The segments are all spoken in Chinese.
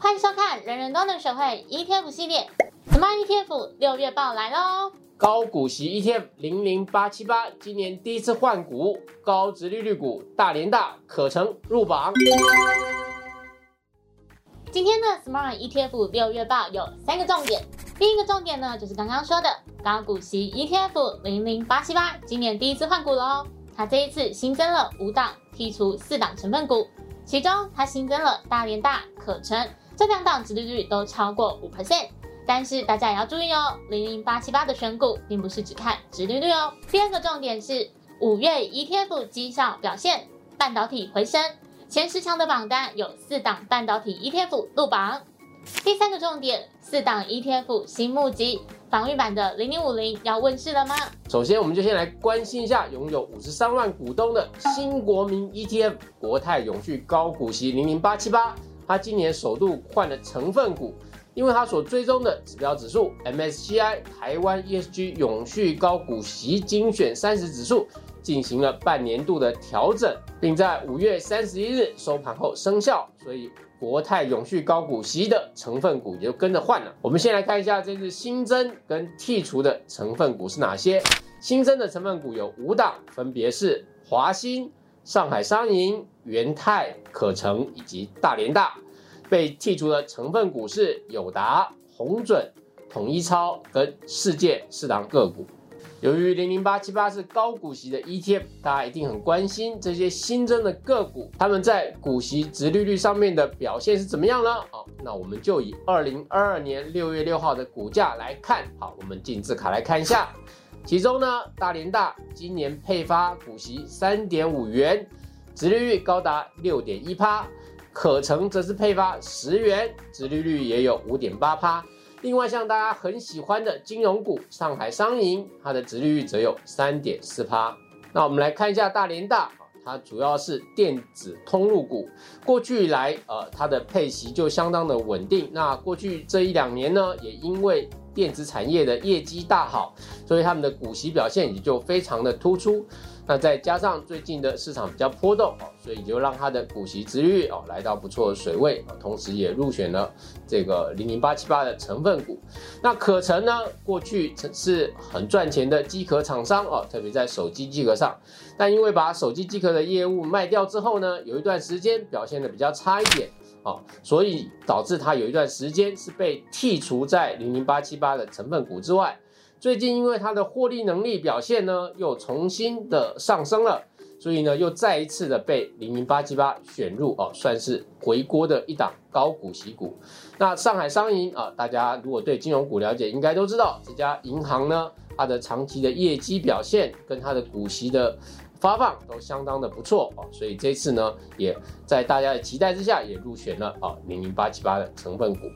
欢迎收看《人人都能学会 ETF 系列》，Smart ETF 六月报来喽！高股息 ETF 零零八七八今年第一次换股，高值利率股大连大可成入榜。今天的 Smart ETF 六月报有三个重点，第一个重点呢就是刚刚说的高股息 ETF 零零八七八今年第一次换股喽，它这一次新增了五档，剔除四档成分股，其中它新增了大连大、可成这两档，殖利率都超过五 percent。但是大家也要注意哦，零零八七八的选股并不是只看殖利率哦。第二个重点是五月 ETF 绩效表现，半导体回升，前十强的榜单有四档半导体 ETF 入榜。第三个重点，四档 ETF 新募集，防御版的零零五零要问世了吗？首先，我们就先来关心一下拥有五十三万股东的新国民 ETF 国泰永续高股息零零八七八，它今年首度换了成分股。因为它所追踪的指标指数 MSCI 台湾 ESG 永续高股息精选三十指数进行了半年度的调整，并在五月三十一日收盘后生效，所以国泰永续高股息的成分股也就跟着换了。我们先来看一下这次新增跟剔除的成分股是哪些。新增的成分股有五档，分别是华兴、上海商银、元泰、可成以及大连大。被剔除的成分股是友达、红准、统一超跟世界四档个股。由于零零八七八是高股息的 ETF，大家一定很关心这些新增的个股，他们在股息值利率上面的表现是怎么样呢？好，那我们就以二零二二年六月六号的股价来看。好，我们进字卡来看一下，其中呢，大连大今年配发股息三点五元，殖利率高达六点一趴。可成则是配发十元，殖利率也有五点八趴。另外，像大家很喜欢的金融股上海商银，它的殖利率则有三点四趴。那我们来看一下大连大，它主要是电子通路股，过去以来，呃，它的配息就相当的稳定。那过去这一两年呢，也因为电子产业的业绩大好，所以他们的股息表现也就非常的突出。那再加上最近的市场比较波动哦，所以就让它的股息值率哦来到不错的水位，同时也入选了这个零零八七八的成分股。那可成呢，过去是很赚钱的机壳厂商哦，特别在手机机壳上，但因为把手机机壳的业务卖掉之后呢，有一段时间表现的比较差一点哦，所以导致它有一段时间是被剔除在零零八七八的成分股之外。最近因为它的获利能力表现呢，又重新的上升了，所以呢，又再一次的被零零八七八选入哦，算是回锅的一档高股息股。那上海商银啊，大家如果对金融股了解，应该都知道这家银行呢，它的长期的业绩表现跟它的股息的发放都相当的不错哦，所以这次呢，也在大家的期待之下，也入选了啊零零八七八的成分股。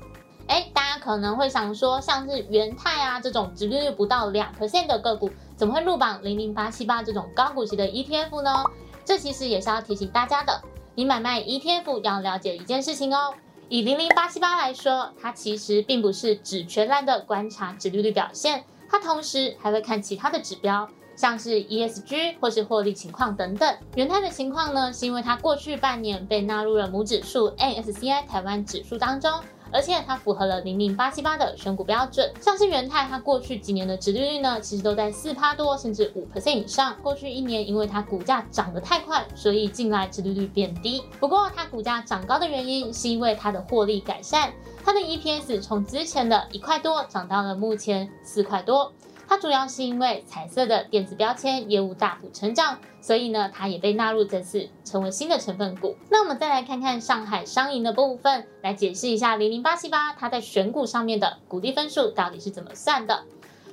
哎，大家可能会想说，像是元泰啊这种殖利率不到两 percent 的个股，怎么会入榜零零八七八这种高股息的 ETF 呢？这其实也是要提醒大家的，你买卖 ETF 要了解一件事情哦。以零零八七八来说，它其实并不是只全然的观察指率率表现，它同时还会看其他的指标，像是 ESG 或是获利情况等等。元泰的情况呢，是因为它过去半年被纳入了母指数 NSCI 台湾指数当中。而且它符合了零零八七八的选股标准，像是元泰，它过去几年的殖利率呢，其实都在四趴多，甚至五 percent 以上。过去一年，因为它股价涨得太快，所以近来殖利率变低。不过它股价涨高的原因，是因为它的获利改善，它的 EPS 从之前的一块多涨到了目前四块多。它主要是因为彩色的电子标签业务大幅成长，所以呢，它也被纳入这次成为新的成分股。那我们再来看看上海商银的部分，来解释一下零零八七八它在选股上面的股利分数到底是怎么算的。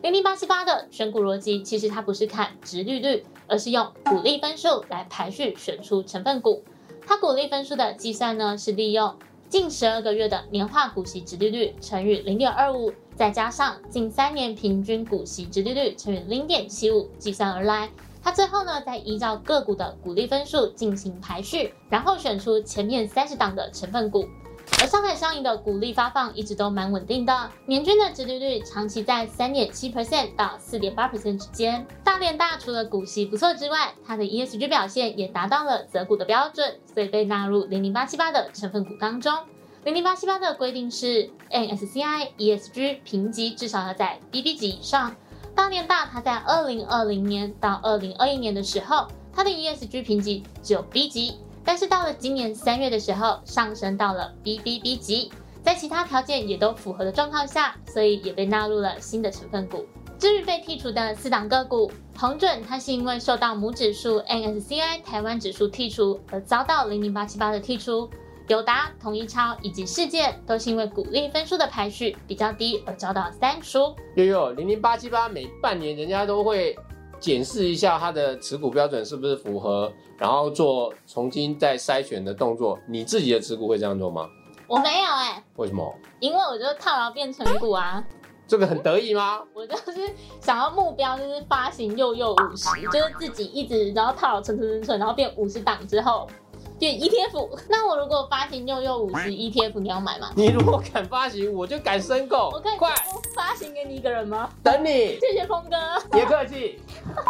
零零八七八的选股逻辑其实它不是看值率率，而是用股利分数来排序选出成分股。它股利分数的计算呢，是利用近十二个月的年化股息值利率乘以零点二五。再加上近三年平均股息直利率乘以零点七五计算而来，它最后呢再依照个股的股利分数进行排序，然后选出前面三十档的成分股。而上海商银的股利发放一直都蛮稳定的，年均的直利率长期在三点七 percent 到四点八 percent 之间。大连大除了股息不错之外，它的 ESG 表现也达到了择股的标准，所以被纳入零零八七八的成分股当中。零零八七八的规定是 NSCI ESG 评级至少要在 BB 级以上。当年大它在二零二零年到二零二一年的时候，它的 ESG 评级只有 B 级，但是到了今年三月的时候，上升到了 BBB 级，在其他条件也都符合的状况下，所以也被纳入了新的成分股。至于被剔除的四档个股，宏准它是因为受到母指数 NSCI 台湾指数剔除而遭到零零八七八的剔除。友达、统一超以及世界都是因为股利分数的排序比较低而遭到三输。悠悠零零八七八每半年人家都会检视一下它的持股标准是不是符合，然后做重新再筛选的动作。你自己的持股会这样做吗？我没有哎、为什么？因为我就套牢变成股啊，这个很得意吗？我就是想要目标就是发行又又五十，就是自己一直然后套牢存存存存，然后变五十档之后变 ETF。那我如果发行六六五十 ETF，你要买吗？你如果敢发行，我就敢申购我可以。快发行给你一个人吗？等你，谢谢峰哥。别客气。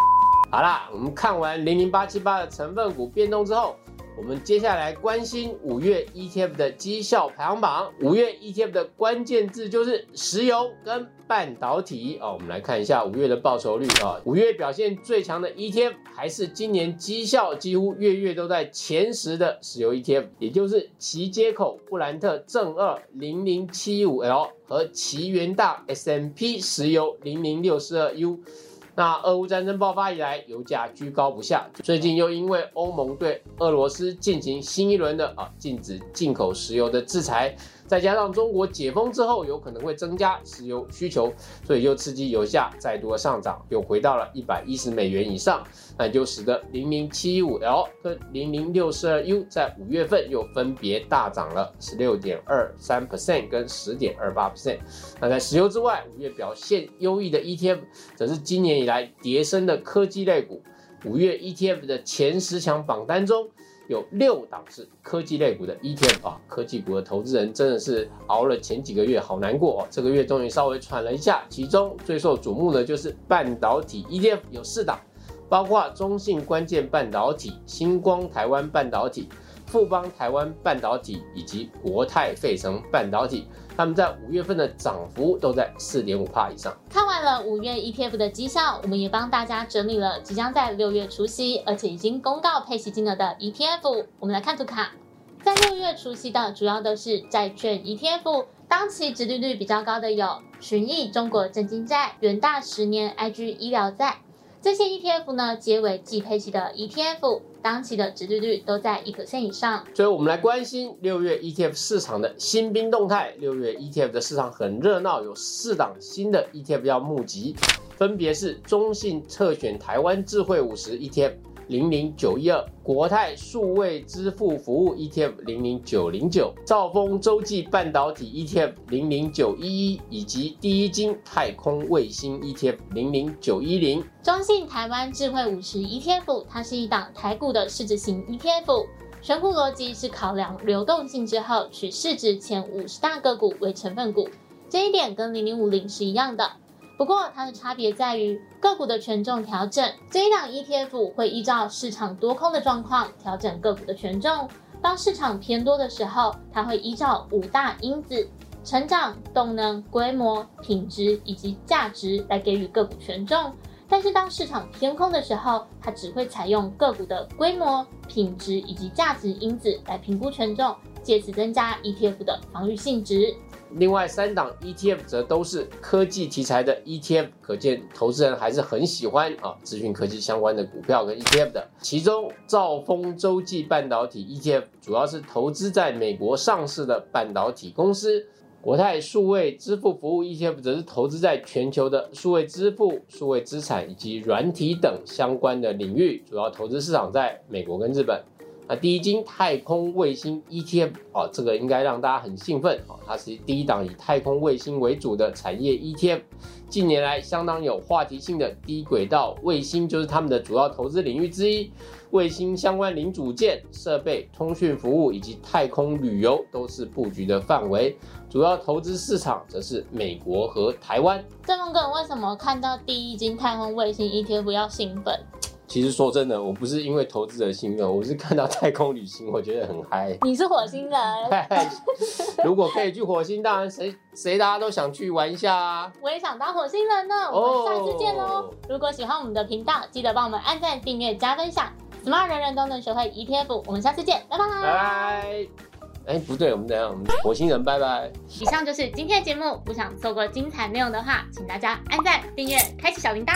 好啦，我们看完零零八七八的成分股变动之后，我们接下来关心五月 ETF 的绩效排行榜。五月 ETF 的关键字就是石油跟半导体哦。我们来看一下五月的报酬率啊、五月表现最强的 ETF 还是今年绩效几乎月月都在前十的石油 ETF，也就是奇接口布兰特正二零零七五 L 和奇元大 S M P 石油零零六四二 U。那俄乌战争爆发以来，油价居高不下。最近又因为欧盟对俄罗斯进行新一轮的啊禁止进口石油的制裁，再加上中国解封之后有可能会增加石油需求，所以就刺激油价再度的上涨，又回到了一百一十美元以上。那就使得零零七五 L 跟零零六四二 U 在五月份又分别大涨了十六点二三 percent 跟十点二八 percent。那在石油之外，五月表现优异的 ETF 则是今年以来迭升的科技类股。五月 ETF 的前十强榜单中，有六档是科技类股的 ETF 啊，科技股的投资人真的是熬了前几个月好难过哦，这个月终于稍微喘了一下。其中最受瞩目的就是半导体 ETF，有四档，包括中信关键半导体、星光台湾半导体、富邦台湾半导体以及国泰费城半导体。他们在五月份的涨幅都在四点五帕以上。看完了五月 ETF 的绩效，我们也帮大家整理了即将在六月除夕，而且已经公告配息金额的 ETF。我们来看图卡，在六月除夕的主要都是债券 ETF，当期殖利率比较高的有群益中国证金债、元大十年 IG 医疗债。这些 ETF 呢，皆为即配息的 ETF，当期的值利率都在一个%以上。最后我们来关心六月 ETF 市场的新兵动态。六月 ETF 的市场很热闹，有四档新的 ETF 要募集，分别是中信特选台湾智慧五十 ETF 零零九一二、国泰数位支付服务 ETF 零零九零九、兆丰洲际半导体 ETF 零零九一一，以及第一金太空卫星 ETF 零零九一零。中信台湾智慧五十 ETF，它是一档台股的市值型 ETF，选股逻辑是考量流动性之后，取市值前五十大个股为成分股，这一点跟零零五零是一样的。不过它的差别在于个股的权重调整，这一档 ETF 会依照市场多空的状况调整个股的权重。当市场偏多的时候，它会依照五大因子。成长、动能、规模、品质以及价值来给予个股权重，但是当市场偏空的时候，它只会采用个股的规模、品质以及价值因子来评估权重，借此增加 ETF 的防御性质。另外三档 ETF 则都是科技题材的 ETF，可见投资人还是很喜欢啊资讯科技相关的股票跟 ETF 的。其中兆丰洲际半导体 ETF 主要是投资在美国上市的半导体公司。国泰数位支付服务 ETF 则是投资在全球的数位支付、数位资产以及软体等相关的领域，主要投资市场在美国跟日本。那第一金太空卫星 ETF 哦，这个应该让大家很兴奋哦，它是第一档以太空卫星为主的产业 ETF，近年来相当有话题性的低轨道卫星就是他们的主要投资领域之一。卫星相关零组件、设备、通讯服务以及太空旅游都是布局的范围，主要投资市场则是美国和台湾。郑峰哥为什么看到第一金太空卫星 ETF 要兴奋？其实说真的，我不是因为投资者兴奋，我是看到太空旅行，我觉得很嗨。你是火星人，如果可以去火星，当然谁谁大家都想去玩一下啊。我也想当火星人呢。我们下次见喽！哦如果喜欢我们的频道，记得帮我们按赞、订阅、加分享。Smart 人人都能学会 ETF，我们下次见，拜拜。拜拜。哎，不对，我们等下，我们火星人拜拜。以上就是今天的节目，不想错过精彩内容的话，请大家按赞、订阅、开启小铃铛。